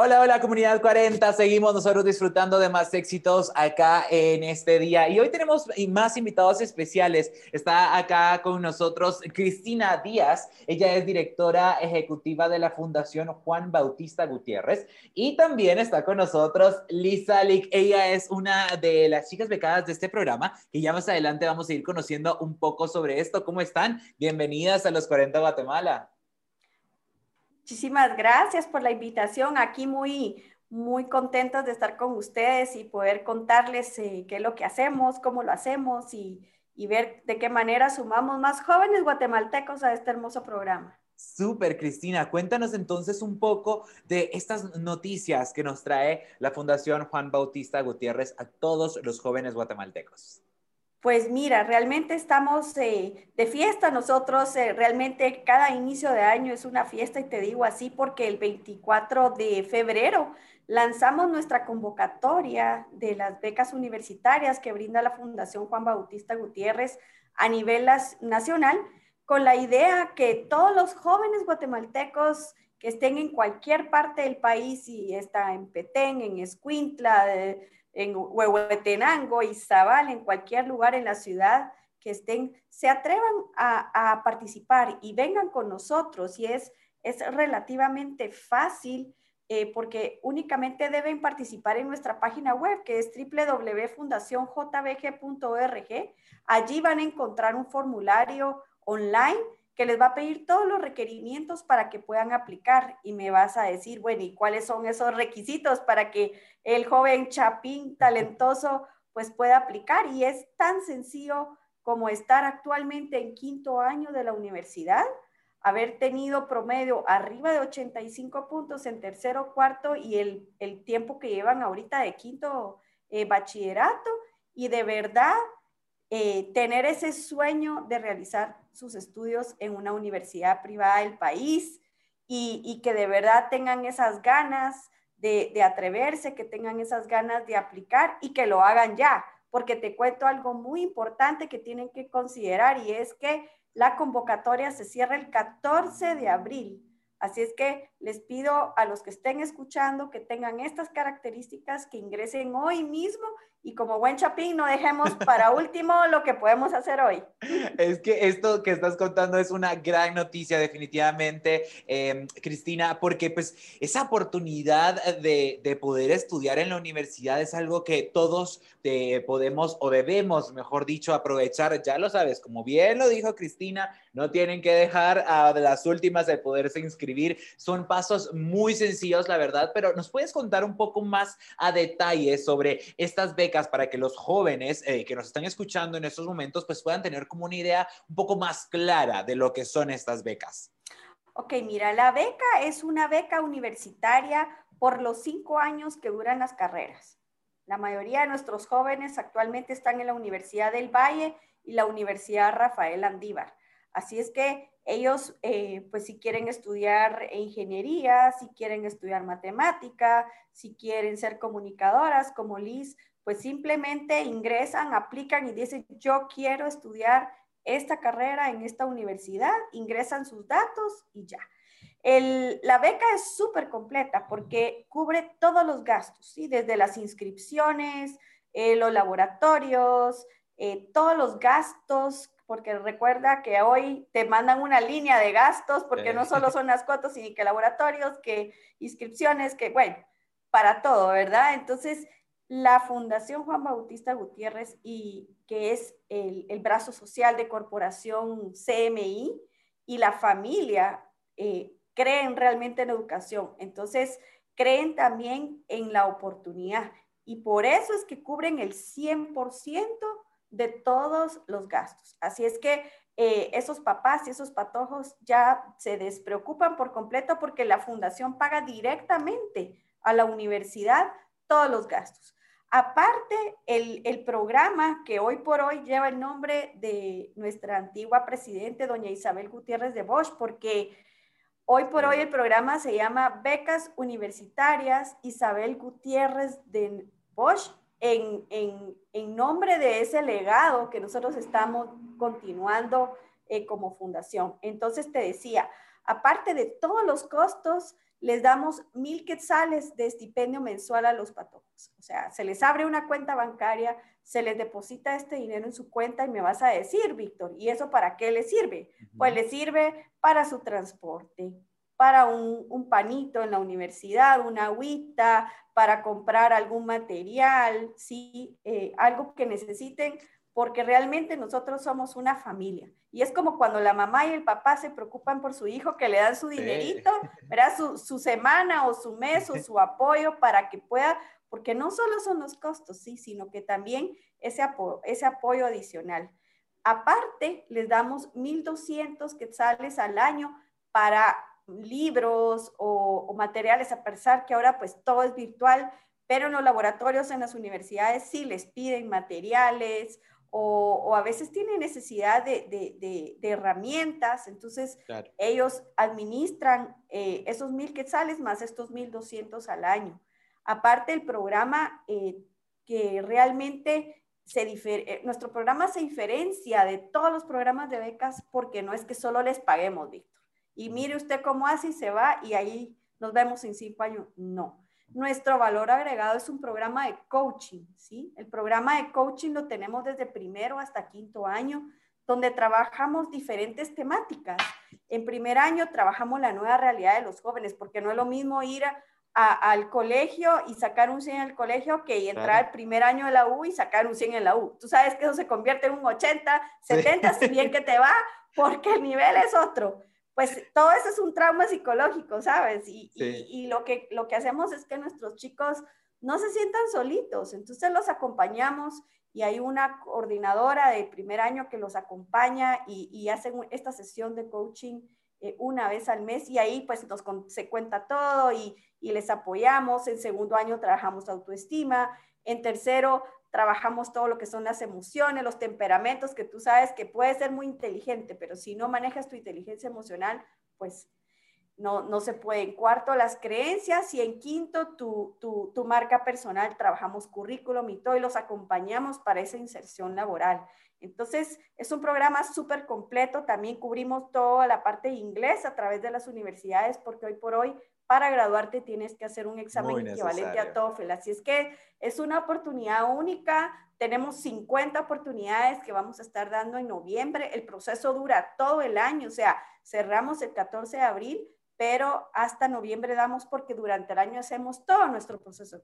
Hola, hola comunidad 40, seguimos nosotros disfrutando de más éxitos acá en este día y hoy tenemos más invitados especiales. Está acá con nosotros Cristina Díaz, ella es directora ejecutiva de la Fundación Juan Bautista Gutiérrez y también está con nosotros Lisa Lick, ella es una de las chicas becadas de este programa y ya más adelante vamos a ir conociendo un poco sobre esto. ¿Cómo están? Bienvenidas a los 40 Guatemala. Muchísimas gracias por la invitación. Aquí muy, muy contentos de estar con ustedes y poder contarles eh, qué es lo que hacemos, cómo lo hacemos y, y ver de qué manera sumamos más jóvenes guatemaltecos a este hermoso programa. Súper, Cristina. Cuéntanos entonces un poco de estas noticias que nos trae la Fundación Juan Bautista Gutiérrez a todos los jóvenes guatemaltecos. Pues mira, realmente estamos eh, de fiesta. Nosotros, eh, realmente cada inicio de año es una fiesta y te digo así porque el 24 de febrero lanzamos nuestra convocatoria de las becas universitarias que brinda la Fundación Juan Bautista Gutiérrez a nivel nacional con la idea que todos los jóvenes guatemaltecos que estén en cualquier parte del país, y está en Petén, en Escuintla, en Huehuetenango, Izabal, en cualquier lugar en la ciudad que estén, se atrevan a, participar y vengan con nosotros. Y es, es relativamente fácil eh, porque únicamente deben participar en nuestra página web que es www.fundacionjbg.org. Allí van a encontrar un formulario online que les va a pedir todos los requerimientos para que puedan aplicar. Y me vas a decir, bueno, ¿y cuáles son esos requisitos para que el joven chapín talentoso pues pueda aplicar? Y es tan sencillo como estar actualmente en quinto año de la universidad, haber tenido promedio arriba de 85 puntos en tercero, cuarto y el, el tiempo que llevan ahorita de quinto eh, bachillerato. Y de verdad eh, tener ese sueño de realizar sus estudios en una universidad privada del país y, que de verdad tengan esas ganas de, de, atreverse, que tengan esas ganas de aplicar y que lo hagan ya, porque te cuento algo muy importante que tienen que considerar y es que la convocatoria se cierra el 14 de abril. Así es que les pido a los que estén escuchando que tengan estas características, que ingresen hoy mismo y como buen chapín no dejemos para último lo que podemos hacer hoy. Es que esto que estás contando es una gran noticia definitivamente, em, Cristina, porque pues esa oportunidad de, de, poder estudiar en la universidad es algo que todos eh, podemos o debemos, mejor dicho, aprovechar. Ya lo sabes, como bien lo dijo Cristina, no tienen que dejar a las últimas de poderse inscribir. Son pasos muy sencillos, la verdad, pero nos puedes contar un poco más a detalle sobre estas becas para que los jóvenes eh, que nos están escuchando en estos momentos pues puedan tener como una idea un poco más clara de lo que son estas becas. Ok, mira, la beca es una beca universitaria por los cinco años que duran las carreras. La mayoría de nuestros jóvenes actualmente están en la Universidad del Valle y la Universidad Rafael Andívar. Así es que ellos, eh, pues si quieren estudiar ingeniería, si quieren estudiar matemática, si quieren ser comunicadoras como Liz, pues simplemente ingresan, aplican y dicen, yo quiero estudiar esta carrera en esta universidad, ingresan sus datos y ya. la beca es súper completa porque cubre todos los gastos, ¿sí? desde las inscripciones, eh, los laboratorios, eh, todos los gastos porque recuerda que hoy te mandan una línea de gastos, porque no solo son las cuotas, sino que laboratorios, que inscripciones, que bueno, para todo, ¿verdad? Entonces, la Fundación Juan Bautista Gutiérrez, y que es el, brazo social de Corporación CMI, y la familia eh, creen realmente en educación. Entonces, creen también en la oportunidad. Y por eso es que cubren el 100% de todos los gastos. Así es que eh, esos papás y esos patojos ya se despreocupan por completo porque la fundación paga directamente a la universidad todos los gastos. Aparte, el, el, programa que hoy por hoy lleva el nombre de nuestra antigua presidente, doña Isabel Gutiérrez de Bosch, porque hoy por hoy el programa se llama Becas Universitarias Isabel Gutiérrez de Bosch en, en, nombre de ese legado que nosotros estamos continuando eh, como fundación. Entonces te decía, aparte de todos los costos les damos mil quetzales de estipendio mensual a los patojos. O sea, se les abre una cuenta bancaria, se les deposita este dinero en su cuenta y me vas a decir, Víctor, ¿y eso para qué le sirve? Pues le sirve para su transporte, para un, panito en la universidad, una agüita, para comprar algún material, ¿sí? Eh, algo que necesiten porque realmente nosotros somos una familia. Y es como cuando la mamá y el papá se preocupan por su hijo, que le dan su dinerito, ¿verdad? Su, semana o su mes o su apoyo para que pueda, porque no solo son los costos, sí, sino que también ese, apoyo, ese apoyo adicional. Aparte, les damos 1.200 quetzales al año para libros o, o materiales, a pesar que ahora pues todo es virtual, pero en los laboratorios, en las universidades sí les piden materiales o, a veces tienen necesidad de, herramientas, entonces ellos administran eh, esos mil quetzales más estos mil doscientos al año. Aparte el programa eh, que realmente se eh, nuestro programa se diferencia de todos los programas de becas porque no es que solo les paguemos, Víctor. Y mire usted cómo hace y se va y ahí nos vemos en cinco años. No nuestro valor agregado es un programa de coaching, ¿sí? El programa de coaching lo tenemos desde primero hasta quinto año, donde trabajamos diferentes temáticas. En primer año trabajamos la nueva realidad de los jóvenes, porque no es lo mismo ir al colegio y sacar un 100 en el colegio que entrar al primer año de la U y sacar un 100 en la U. Tú sabes que eso se convierte en un 80, 70, si bien que te va, porque el nivel es otro pues todo eso es un trauma psicológico, ¿sabes? Y, lo, que, lo que hacemos es que nuestros chicos no se sientan solitos, entonces los acompañamos y hay una coordinadora de primer año que los acompaña y, hacen esta sesión de coaching eh, una vez al mes y ahí pues nos se cuenta todo y, y les apoyamos. En segundo año trabajamos autoestima, en tercero trabajamos todo lo que son las emociones, los temperamentos, que tú sabes que puede ser muy inteligente, pero si no manejas tu inteligencia emocional, pues no, no se puede. En cuarto, las creencias y en quinto, tu, tu, tu marca personal. Trabajamos currículum y todo y los acompañamos para esa inserción laboral. Entonces, es un programa súper completo. También cubrimos toda la parte de inglés a través de las universidades, porque hoy por hoy para graduarte tienes que hacer un examen equivalente a TOEFL. Así es que es una oportunidad única. Tenemos 50 oportunidades que vamos a estar dando en noviembre. El proceso dura todo el año, o sea, cerramos el 14 de abril, pero hasta noviembre damos porque durante el año hacemos todo nuestro proceso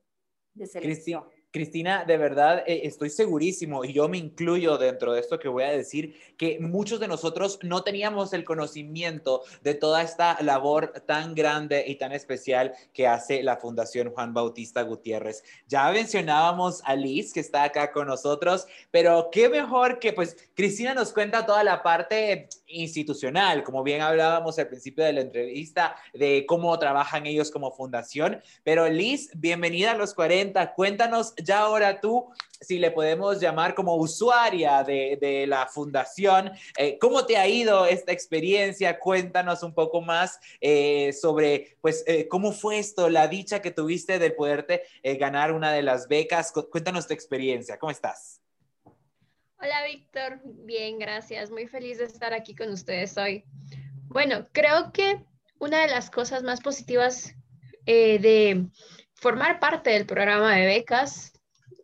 de selección. Cristina, de verdad eh, estoy segurísimo, y yo me incluyo dentro de esto que voy a decir, que muchos de nosotros no teníamos el conocimiento de toda esta labor tan grande y tan especial que hace la Fundación Juan Bautista Gutiérrez. Ya mencionábamos a Liz, que está acá con nosotros, pero qué mejor que pues Cristina nos cuenta toda la parte institucional, como bien hablábamos al principio de la entrevista, de cómo trabajan ellos como fundación. Pero Liz, bienvenida a los 40, cuéntanos ya ahora tú, si le podemos llamar como usuaria de, la fundación, eh, ¿cómo te ha ido esta experiencia? Cuéntanos un poco más eh, sobre, pues, eh, cómo fue esto, la dicha que tuviste de poderte ganar una de las becas. Cuéntanos tu experiencia, ¿cómo estás? Hola, Víctor. Bien, gracias. Muy feliz de estar aquí con ustedes hoy. Bueno, creo que una de las cosas más positivas de formar parte del programa de becas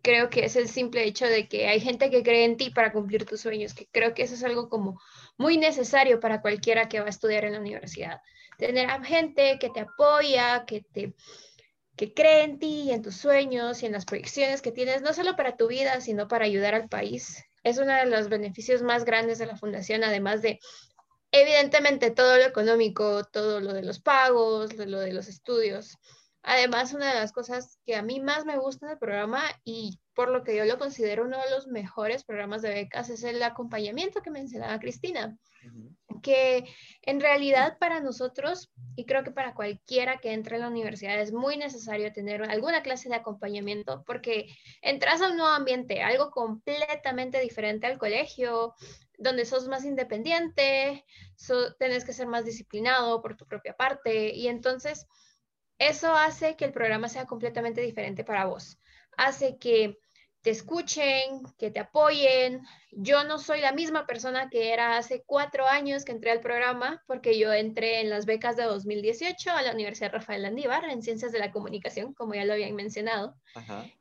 creo que es el simple hecho de que hay gente que cree en ti para cumplir tus sueños, que creo que eso es algo como muy necesario para cualquiera que va a estudiar en la universidad. Tener a gente que te apoya, que te que cree en ti y en tus sueños y en las proyecciones que tienes, no solo para tu vida, sino para ayudar al país. Es uno de los beneficios más grandes de la fundación, además de, evidentemente, todo lo económico, todo lo de los pagos, lo de los estudios. Además, una de las cosas que a mí más me gusta del programa y por lo que yo lo considero uno de los mejores programas de becas es el acompañamiento que mencionaba Cristina, que en realidad para nosotros y creo que para cualquiera que entre en la universidad es muy necesario tener alguna clase de acompañamiento porque entras a un nuevo ambiente, algo completamente diferente al colegio, donde sos más independiente, so, tenés que ser más disciplinado por tu propia parte y entonces eso hace que el programa sea completamente diferente para vos. Hace que te escuchen, que te apoyen. Yo no soy la misma persona que era hace cuatro años que entré al programa, porque yo entré en las becas de 2018 a la Universidad Rafael Landívar en Ciencias de la Comunicación, como ya lo habían mencionado.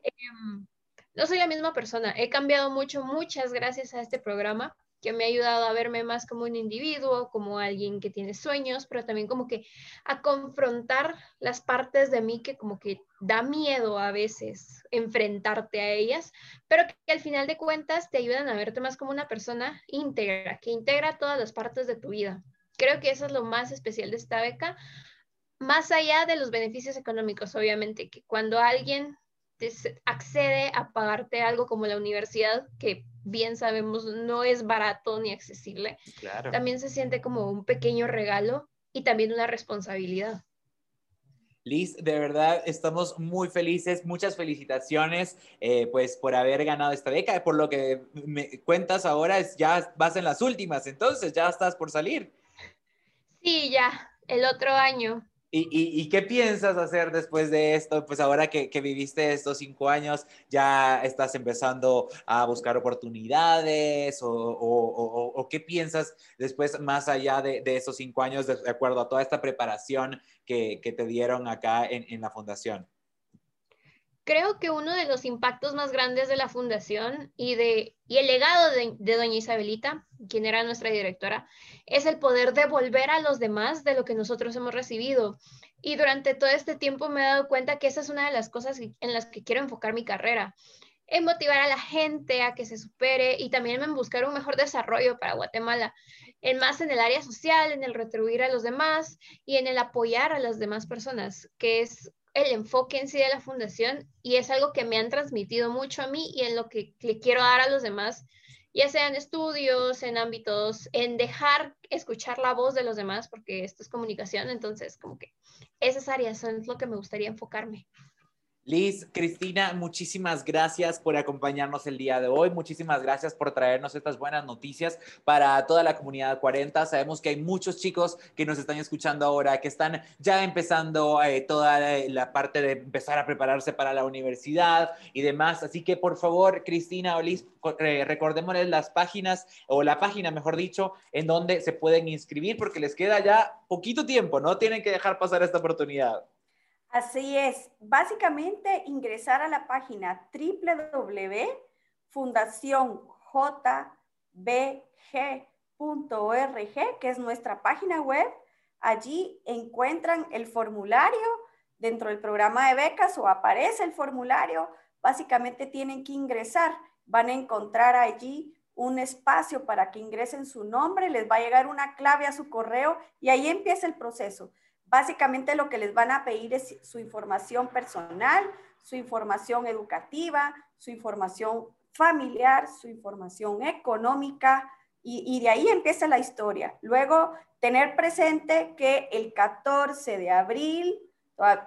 Em, no soy la misma persona, he cambiado mucho, muchas gracias a este programa que me ha ayudado a verme más como un individuo, como alguien que tiene sueños, pero también como que a confrontar las partes de mí que como que da miedo a veces enfrentarte a ellas, pero que al final de cuentas te ayudan a verte más como una persona íntegra, que integra todas las partes de tu vida. Creo que eso es lo más especial de esta beca, más allá de los beneficios económicos, obviamente, que cuando alguien accede a pagarte algo como la universidad, que bien sabemos no es barato ni accesible, también se siente como un pequeño regalo y también una responsabilidad. Liz, de verdad estamos muy felices, muchas felicitaciones eh, pues por haber ganado esta beca, por lo que me cuentas ahora es ya vas en las últimas, entonces ya estás por salir. Sí, ya, el otro año. ¿Y, qué piensas hacer después de esto? Pues ahora que, viviste estos cinco años, ya estás empezando a buscar oportunidades o, qué piensas después más allá de, esos cinco años de, acuerdo a toda esta preparación que, te dieron acá en la fundación? Creo que uno de los impactos más grandes de la fundación y, de, y el legado de, doña Isabelita, quien era nuestra directora, es el poder devolver a los demás de lo que nosotros hemos recibido. Y durante todo este tiempo me he dado cuenta que esa es una de las cosas en las que quiero enfocar mi carrera, en motivar a la gente a que se supere y también en buscar un mejor desarrollo para Guatemala, en más en el área social, en el retribuir a los demás y en el apoyar a las demás personas, que es el enfoque en sí de la fundación y es algo que me han transmitido mucho a mí y en lo que le quiero dar a los demás, ya sean estudios, en ámbitos, en dejar escuchar la voz de los demás, porque esto es comunicación, entonces como que esas áreas son lo que me gustaría enfocarme. Liz, Cristina, muchísimas gracias por acompañarnos el día de hoy. Muchísimas gracias por traernos estas buenas noticias para toda la comunidad 40. Sabemos que hay muchos chicos que nos están escuchando ahora, que están ya empezando eh, toda la parte de empezar a prepararse para la universidad y demás. Así que por favor, Cristina o Liz, eh, recordémosles las páginas o la página, mejor dicho, en donde se pueden inscribir porque les queda ya poquito tiempo, no tienen que dejar pasar esta oportunidad. Así es, básicamente ingresar a la página www.fundacionjbg.org, que es nuestra página web. Allí encuentran el formulario dentro del programa de becas o aparece el formulario. Básicamente tienen que ingresar, van a encontrar allí un espacio para que ingresen su nombre, les va a llegar una clave a su correo y ahí empieza el proceso. Básicamente lo que les van a pedir es su información personal, su información educativa, su información familiar, su información económica y, de ahí empieza la historia. Luego, tener presente que el 14 de abril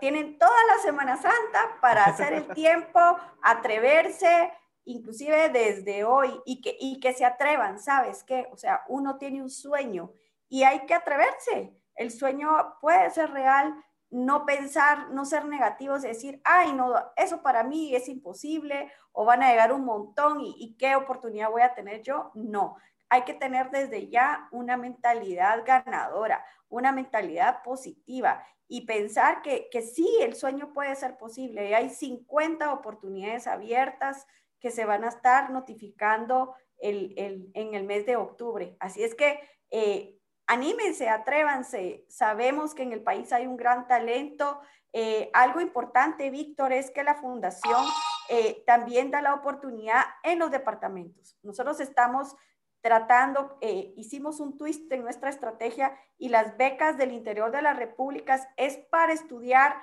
tienen toda la Semana Santa para hacer el tiempo, atreverse, inclusive desde hoy, y que, y que se atrevan, ¿sabes qué? O sea, uno tiene un sueño y hay que atreverse el sueño puede ser real, no pensar, no ser negativos, decir, ay, no, eso para mí es imposible o van a llegar un montón y, qué oportunidad voy a tener yo. No, hay que tener desde ya una mentalidad ganadora, una mentalidad positiva y pensar que, que sí, el sueño puede ser posible. Hay 50 oportunidades abiertas que se van a estar notificando en el mes de octubre. Así es que eh, anímense, atrévanse. Sabemos que en el país hay un gran talento. Eh, algo importante, Víctor, es que la fundación eh, también da la oportunidad en los departamentos. Nosotros estamos tratando, eh, hicimos un twist en nuestra estrategia y las becas del interior de las repúblicas es para estudiar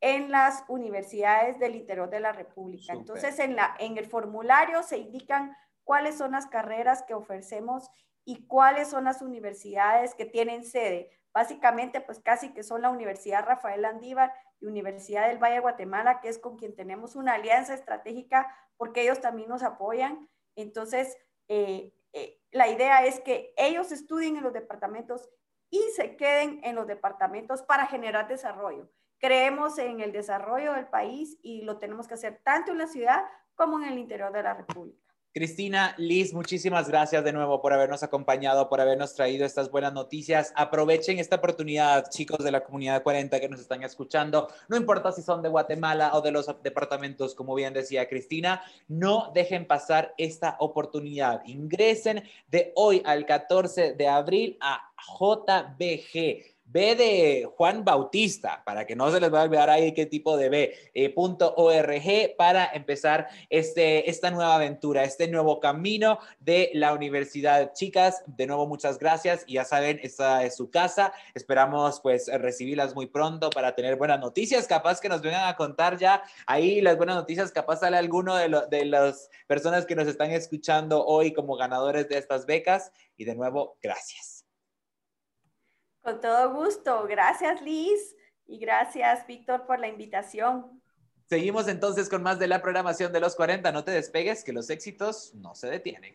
en las universidades del interior de la república. Entonces, en, la, en el formulario se indican cuáles son las carreras que ofrecemos y cuáles son las universidades que tienen sede. Básicamente, pues casi que son la Universidad Rafael Andívar y Universidad del Valle de Guatemala, que es con quien tenemos una alianza estratégica porque ellos también nos apoyan. Entonces, eh, eh, la idea es que ellos estudien en los departamentos y se queden en los departamentos para generar desarrollo. creemos en el desarrollo del país y lo tenemos que hacer tanto en la ciudad como en el interior de la República. Cristina, Liz, muchísimas gracias de nuevo por habernos acompañado, por habernos traído estas buenas noticias. Aprovechen esta oportunidad, chicos de la comunidad 40 que nos están escuchando. No importa si son de Guatemala o de los departamentos, como bien decía Cristina, no dejen pasar esta oportunidad. Ingresen de hoy al 14 de abril a JBG B de Juan Bautista, para que no se les vaya a olvidar ahí qué tipo de B, eh, punto .org para empezar este, esta nueva aventura, este nuevo camino de la universidad. Chicas, de nuevo muchas gracias y ya saben, esta es su casa. Esperamos pues recibirlas muy pronto para tener buenas noticias, capaz que nos vengan a contar ya ahí las buenas noticias, capaz sale alguno de, de las personas que nos están escuchando hoy como ganadores de estas becas y de nuevo, gracias. Con todo gusto. Gracias, Liz. Y gracias, Víctor, por la invitación. Seguimos entonces con más de la programación de los 40. No te despegues, que los éxitos no se detienen.